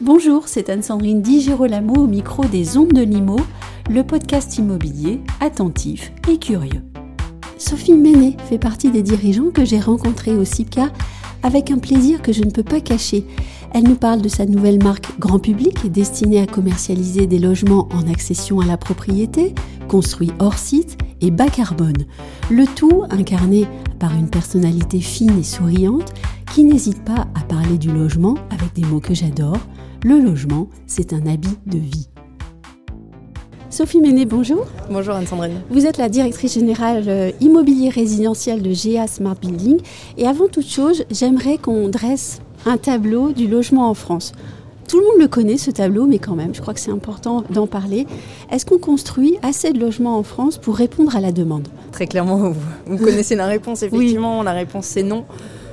Bonjour, c'est Anne-Sandrine Di Girolamo au micro des Ondes de Limo, le podcast immobilier attentif et curieux. Sophie Ménet fait partie des dirigeants que j'ai rencontrés au CIPCA avec un plaisir que je ne peux pas cacher. Elle nous parle de sa nouvelle marque grand public destinée à commercialiser des logements en accession à la propriété, construits hors site et bas carbone. Le tout incarné par une personnalité fine et souriante qui n'hésite pas à parler du logement avec des mots que j'adore, le logement, c'est un habit de vie. Sophie Ménet, bonjour. Bonjour Anne-Sandrine. Vous êtes la directrice générale euh, immobilier résidentiel de GA Smart Building. Et avant toute chose, j'aimerais qu'on dresse un tableau du logement en France. Tout le monde le connaît, ce tableau, mais quand même, je crois que c'est important d'en parler. Est-ce qu'on construit assez de logements en France pour répondre à la demande? Très clairement, vous, vous connaissez la réponse, effectivement. La réponse, c'est non.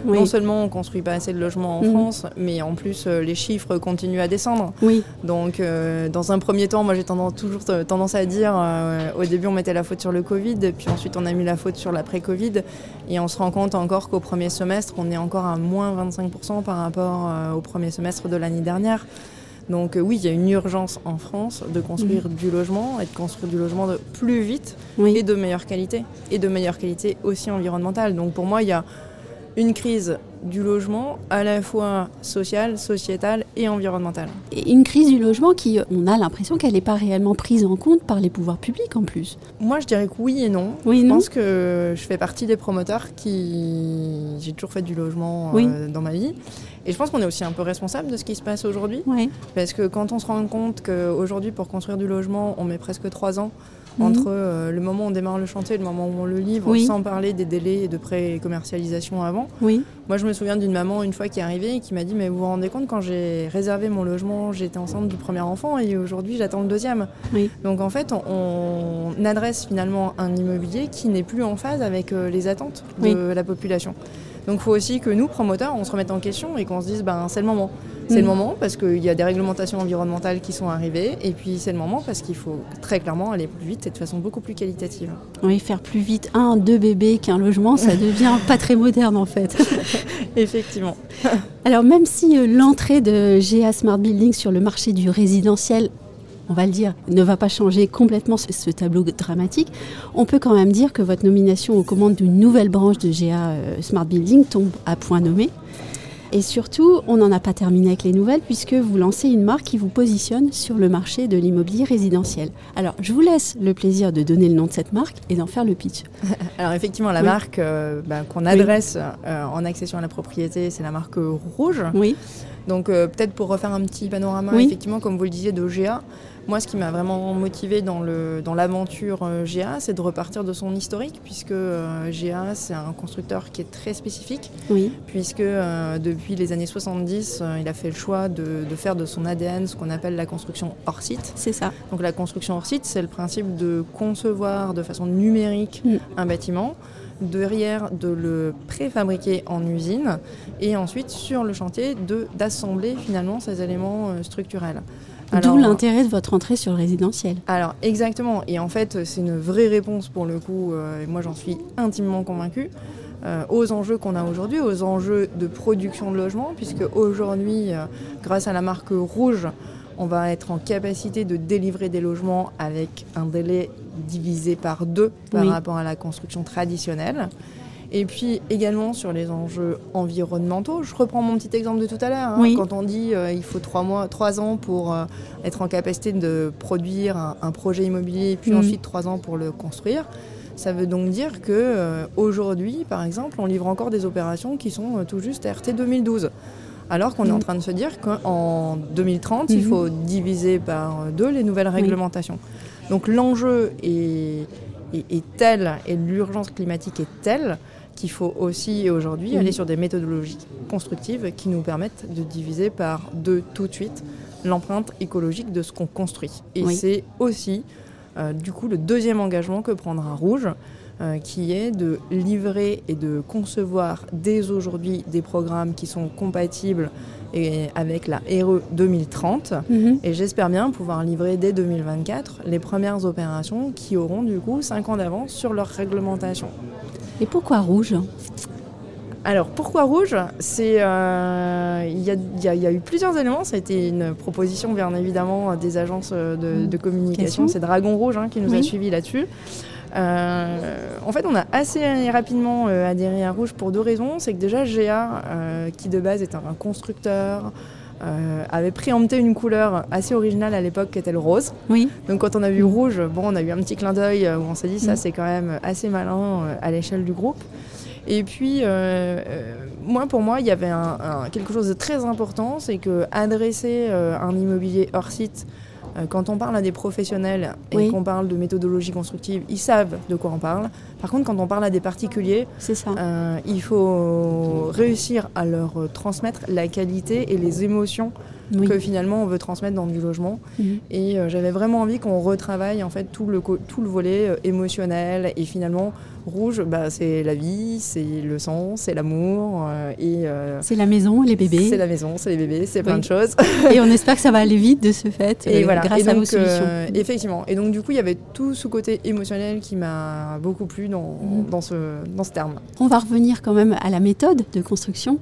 Non seulement on construit pas assez de logements en mhm. France, mais en plus euh, les chiffres continuent à descendre. Oui. Donc euh, dans un premier temps, moi j'ai tendance, toujours tendance à dire, euh, au début on mettait la faute sur le Covid, puis ensuite on a mis la faute sur l'après-Covid, et on se rend compte encore qu'au premier semestre, on est encore à moins 25% par rapport au premier semestre de l'année dernière. Donc oui, il y a une urgence en France de construire mhm. du logement et de construire du logement de plus vite et de meilleure qualité. Et de meilleure qualité aussi environnementale. Donc pour moi, il y a une crise du logement à la fois sociale, sociétale et environnementale. Et une crise du logement qui, on a l'impression qu'elle n'est pas réellement prise en compte par les pouvoirs publics en plus. Moi, je dirais que oui et non. Oui, je pense que je fais partie des promoteurs qui... J'ai toujours fait du logement euh, dans ma vie. Et je pense qu'on est aussi un peu responsable de ce qui se passe aujourd'hui. Oui. Parce que quand on se rend compte qu'aujourd'hui, pour construire du logement, on met presque trois ans entre mhm. euh, le moment où on démarre le chantier et le moment où on le livre, sans parler des délais de pré-commercialisation avant. Oui. Moi, je me souviens d'une maman une fois qui est arrivée et qui m'a dit Mais vous vous rendez compte, quand j'ai réservé mon logement, j'étais enceinte du premier enfant et aujourd'hui j'attends le deuxième. Oui. Donc en fait, on, adresse finalement un immobilier qui n'est plus en phase avec euh, les attentes de la population. Donc il faut aussi que nous, promoteurs, on se remette en question et qu'on se dise ben, c'est le moment. C'est le mm. moment parce qu'il y a des réglementations environnementales qui sont arrivées et puis c'est le moment parce qu'il faut très clairement aller plus vite et de façon beaucoup plus qualitative. Oui, faire plus vite un, deux bébés qu'un logement, ça devient pas très moderne en fait. Effectivement. Alors même si euh, l'entrée de GA Smart Building sur le marché du résidentiel on va le dire, ne va pas changer complètement ce, tableau dramatique, on peut quand même dire que votre nomination aux commandes d'une nouvelle branche de GA euh, Smart Building tombe à point nommé. Et surtout, on n'en a pas terminé avec les nouvelles puisque vous lancez une marque qui vous positionne sur le marché de l'immobilier résidentiel. Alors, je vous laisse le plaisir de donner le nom de cette marque et d'en faire le pitch. Alors, effectivement, la marque euh, bah, qu'on adresse euh, en accession à la propriété, c'est la marque Rouge. Oui. Donc, peut-être pour refaire un petit panorama, effectivement, comme vous le disiez, de GA, moi, ce qui m'a vraiment motivé dans l'aventure dans euh, GA, c'est de repartir de son historique, puisque euh, GA, c'est un constructeur qui est très spécifique, oui. puisque euh, depuis les années 70, il a fait le choix de, faire de son ADN ce qu'on appelle la construction hors site. C'est ça. Donc la construction hors site, c'est le principe de concevoir de façon numérique mm. un bâtiment derrière de le préfabriquer en usine et ensuite sur le chantier d'assembler finalement ces éléments structurels. D'où l'intérêt de votre entrée sur le résidentiel. Alors exactement, et en fait c'est une vraie réponse pour le coup, euh, et moi j'en suis intimement convaincue, euh, aux enjeux qu'on a aujourd'hui, aux enjeux de production de logements, puisque aujourd'hui, euh, grâce à la marque Rouge, on va être en capacité de délivrer des logements avec un délai divisé par deux par rapport à la construction traditionnelle. Et puis également sur les enjeux environnementaux. Je reprends mon petit exemple de tout à l'heure. Hein. Quand on dit qu'il euh, il faut trois, mois, trois ans pour euh, être en capacité de produire un, projet immobilier, puis mm. ensuite trois ans pour le construire. Ça veut donc dire que euh, aujourd'hui, par exemple, on livre encore des opérations qui sont tout juste RT 2012. Alors qu'on est en mm. train de se dire qu'en 2030, il mm-hmm. faut diviser par deux les nouvelles réglementations. Donc l'enjeu est, est tel et l'urgence climatique est telle qu'il faut aussi aujourd'hui aller sur des méthodologies constructives qui nous permettent de diviser par deux tout de suite l'empreinte écologique de ce qu'on construit. Et c'est aussi euh, du coup le deuxième engagement que prendra Rouge, euh, qui est de livrer et de concevoir dès aujourd'hui des programmes qui sont compatibles et avec la RE 2030. Mhm. Et j'espère bien pouvoir livrer dès 2024 les premières opérations qui auront du coup 5 ans d'avance sur leur réglementation. Et pourquoi rouge? Alors pourquoi rouge? C'est euh, il y, a, y y eu plusieurs éléments. Ça a été une proposition bien évidemment des agences de, de communication. C'est Dragon Rouge hein, qui nous a suivis là-dessus. Euh, en fait, on a assez rapidement euh, adhéré à Rouge pour deux raisons. C'est que déjà GA, euh, qui de base est un constructeur, euh, avait préempté une couleur assez originale à l'époque qui était le rose. Oui. Donc quand on a vu rouge, bon, on a eu un petit clin d'œil où on s'est dit ça Mm. c'est quand même assez malin euh, à l'échelle du groupe. Et puis, euh, moi, pour moi, il y avait un- un- quelque chose de très important, c'est que adresser un immobilier hors site, quand on parle à des professionnels et Oui. qu'on parle de méthodologie constructive, ils savent de quoi on parle. Par contre, quand on parle à des particuliers, ça. euh, il faut réussir à leur euh, transmettre la qualité et les émotions Oui. que finalement on veut transmettre dans du logement. Mhm. Et euh, j'avais vraiment envie qu'on retravaille en fait tout le, tout le volet euh, émotionnel et finalement rouge, bah, c'est la vie, c'est le sang, c'est l'amour euh, et C'est la maison, les bébés. c'est la maison, c'est les bébés, c'est plein de choses. Et on espère que ça va aller vite de ce fait, Et voilà. grâce et à vos donc, solutions. effectivement. Et donc du coup, il y avait tout ce côté émotionnel qui m'a beaucoup plu dans, Mhm. dans ce, dans ce terme. On va revenir quand même à la méthode de construction.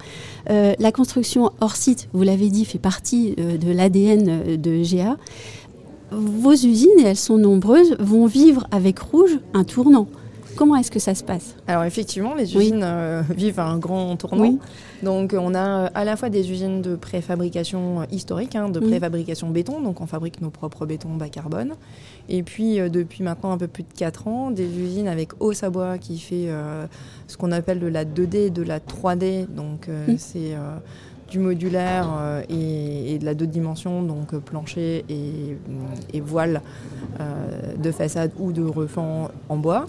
La construction hors site, vous l'avez dit, fait partie euh, de l'ADN de GA. Vos usines, et elles sont nombreuses, vont vivre avec Rouge un tournant. Comment est-ce que ça se passe? Alors effectivement, les Oui. usines euh, vivent un grand tournant. Oui. Donc on a euh, à la fois des usines de préfabrication euh, historique, hein, de préfabrication béton, donc on fabrique nos propres bétons bas carbone. Et puis euh, depuis maintenant un peu plus de 4 ans, des usines avec Haut-Savoie qui fait euh, ce qu'on appelle de la 2D et de la 3D. Donc euh, c'est euh, du modulaire euh, et, et de la deux dimensions, donc euh, plancher et, et voile euh, de façade ou de refend en bois.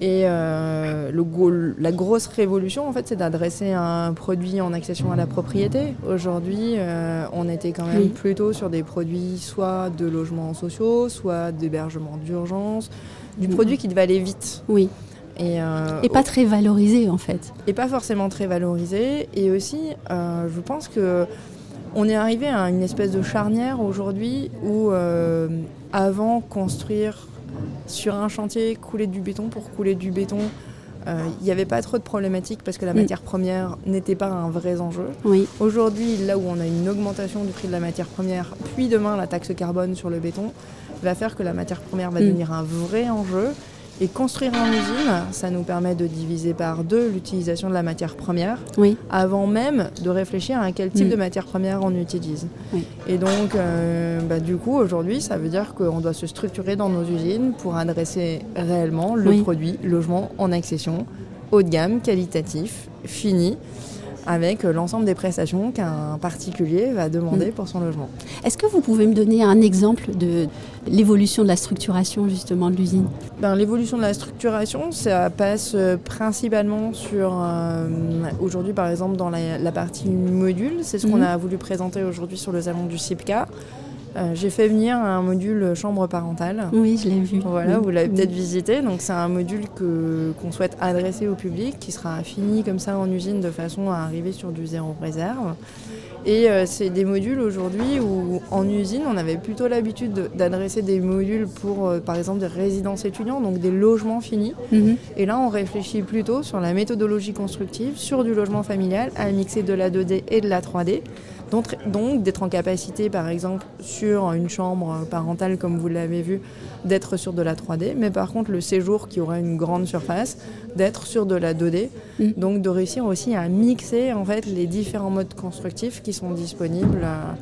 Et euh, le la grosse révolution, en fait, c'est d'adresser un produit en accession à la propriété. Aujourd'hui, euh, on était quand même Oui. plutôt sur des produits soit de logements sociaux, soit d'hébergement d'urgence, du produit qui devait aller vite. Oui. Et, euh, Et pas très valorisé en fait. et pas forcément très valorisé. Et aussi, euh, je pense que on est arrivé à une espèce de charnière aujourd'hui où euh, avant construire sur un chantier, couler du béton pour couler du béton, il n'y avait pas trop de problématiques parce que la Mm. matière première n'était pas un vrai enjeu. Oui. Aujourd'hui, là où on a une augmentation du prix de la matière première, puis demain la taxe carbone sur le béton, va faire que la matière première va Mm. devenir un vrai enjeu. Et construire en usine, ça nous permet de diviser par deux l'utilisation de la matière première, Oui. avant même de réfléchir à quel type Mm. de matière première on utilise. Oui. Et donc, euh, bah, du coup, aujourd'hui, ça veut dire qu'on doit se structurer dans nos usines pour adresser réellement le Oui. produit logement en accession, haut de gamme, qualitatif, fini, avec euh, l'ensemble des prestations qu'un particulier va demander Mm. pour son logement. Est-ce que vous pouvez me donner un exemple de l'évolution de la structuration justement de l'usine? Ben, L'évolution de la structuration, ça passe euh, principalement sur, euh, aujourd'hui par exemple, dans la, la partie module. C'est ce qu'on Mhm. a voulu présenter aujourd'hui sur le salon du CIPCA. Euh, J'ai fait venir un module chambre parentale. Oui, je l'ai vu. Voilà, Oui. vous l'avez Oui. peut-être visité. Donc c'est un module que qu'on souhaite adresser au public, qui sera fini comme ça en usine de façon à arriver sur du zéro réserve. Et euh, c'est des modules aujourd'hui où en usine, on avait plutôt l'habitude de- d'adresser des modules pour, euh, par exemple, des résidences étudiants, donc des logements finis. Mhm. Et là, on réfléchit plutôt sur la méthodologie constructive, sur du logement familial, à mixer de la 2D et de la 3D. Donc, d'être en capacité, par exemple, sur une chambre parentale, comme vous l'avez vu, d'être sur de la 3D. Mais par contre, le séjour qui aura une grande surface, d'être sur de la 2D. Mm. Donc de réussir aussi à mixer en fait les différents modes constructifs qui sont disponibles euh,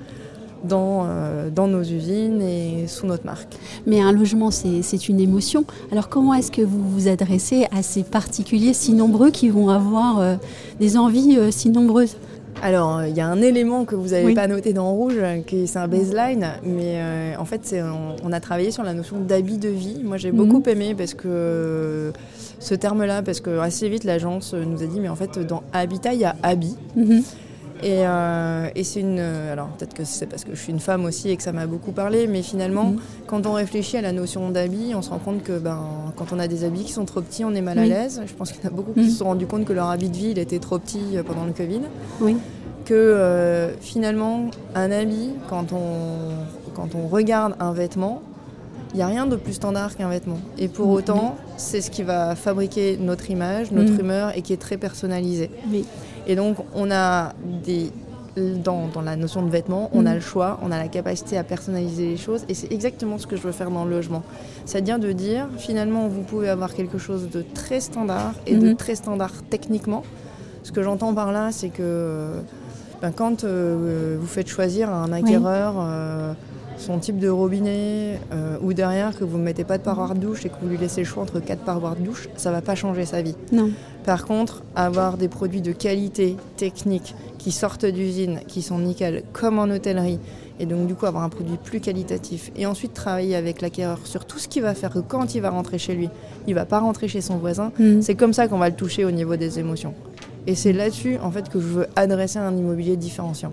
dans, euh, dans nos usines et sous notre marque. Mais un logement, c'est c'est une émotion. Alors comment est-ce que vous vous adressez à ces particuliers si nombreux qui vont avoir euh, des envies euh, si nombreuses? Alors, euh, il y a un élément que vous n'avez Oui. pas noté dans rouge, euh, qui c'est un baseline, mais euh, en fait, on, on a travaillé sur la notion d'habit de vie. Moi, j'ai Mhm. beaucoup aimé parce que euh, ce terme-là, parce que assez vite, l'agence nous a dit, mais en fait, dans habitat, il y a habit. Mhm. Et, euh, et c'est une. euh, Alors, peut-être que c'est parce que je suis une femme aussi et que ça m'a beaucoup parlé, mais finalement, Mhm. quand on réfléchit à la notion d'habit, on se rend compte que ben, quand on a des habits qui sont trop petits, on est mal à l'aise. Je pense qu'il y en a beaucoup qui Mhm. se sont rendus compte que leur habit de vie, il était trop petit euh, pendant le Covid. Oui. que euh, finalement, un habit, quand on, quand on regarde un vêtement, il n'y a rien de plus standard qu'un vêtement. Et pour autant, c'est ce qui va fabriquer notre image, notre Mhm. humeur et qui est très personnalisé. Oui. Et donc, on a des. Dans, dans la notion de vêtements, on a le choix, on a la capacité à personnaliser les choses et c'est exactement ce que je veux faire dans le logement. C'est-à-dire de dire, finalement, vous pouvez avoir quelque chose de très standard et de Mhm. très standard techniquement. Ce que j'entends par là, c'est que ben, quand euh, vous faites choisir à un acquéreur euh, son type de robinet euh, ou derrière que vous ne mettez pas de paroir de douche et que vous lui laissez le choix entre quatre paroirs de douche, ça va pas changer sa vie. Non. Par contre, avoir des produits de qualité technique qui sortent d'usine, qui sont nickel, comme en hôtellerie, et donc du coup avoir un produit plus qualitatif, et ensuite travailler avec l'acquéreur sur tout ce qui va faire que quand il va rentrer chez lui, il va pas rentrer chez son voisin, Mhm. c'est comme ça qu'on va le toucher au niveau des émotions. Et c'est là-dessus en fait que je veux adresser un immobilier différenciant.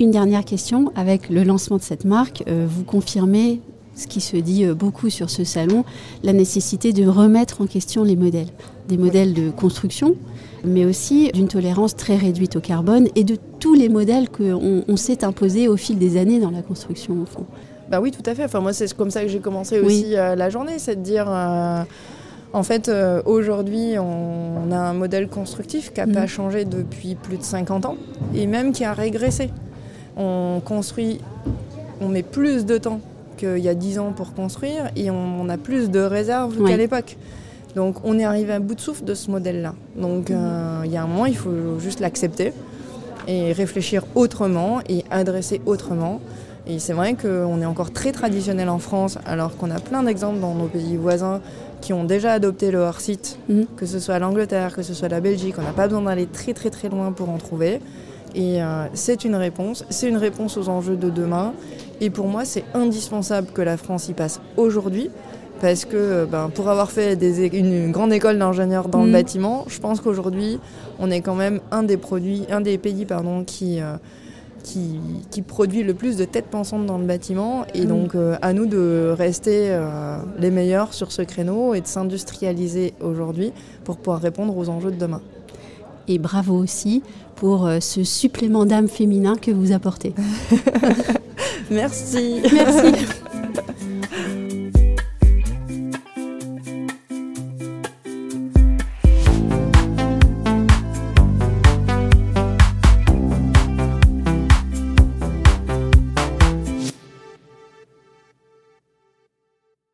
Une dernière question. Avec le lancement de cette marque, euh, vous confirmez ce qui se dit euh, beaucoup sur ce salon, la nécessité de remettre en question les modèles. Des modèles de construction, mais aussi d'une tolérance très réduite au carbone et de tous les modèles qu'on on s'est imposés au fil des années dans la construction, au fond. Bah oui, tout à fait. Enfin, moi, c'est comme ça que j'ai commencé Oui. aussi euh, la journée, c'est de dire, euh, en fait, euh, aujourd'hui, on, on a un modèle constructif qui n'a Mhm. pas changé depuis plus de 50 ans et même qui a régressé. On construit, on met plus de temps qu'il y a 10 ans pour construire et on, on a plus de réserves qu'à l'époque. Donc, on est arrivé à bout de souffle de ce modèle-là. Donc, euh, il y a un moment, il faut juste l'accepter et réfléchir autrement et adresser autrement. Et c'est vrai qu'on est encore très traditionnel en France, alors qu'on a plein d'exemples dans nos pays voisins qui ont déjà adopté le hors-site, Mhm. que ce soit l'Angleterre, que ce soit la Belgique. On n'a pas besoin d'aller très très très loin pour en trouver. Et euh, c'est une réponse, c'est une réponse aux enjeux de demain. Et pour moi, c'est indispensable que la France y passe aujourd'hui. Parce que euh, ben, pour avoir fait des une, grande école d'ingénieurs dans le bâtiment, je pense qu'aujourd'hui, on est quand même un des, produits, un des pays pardon, qui, euh, qui, qui produit le plus de têtes pensantes dans le bâtiment. Et Mhm. donc, euh, à nous de rester les meilleurs sur ce créneau et de s'industrialiser aujourd'hui pour pouvoir répondre aux enjeux de demain. Et bravo aussi pour euh, ce supplément d'âme féminin que vous apportez. Merci. Merci.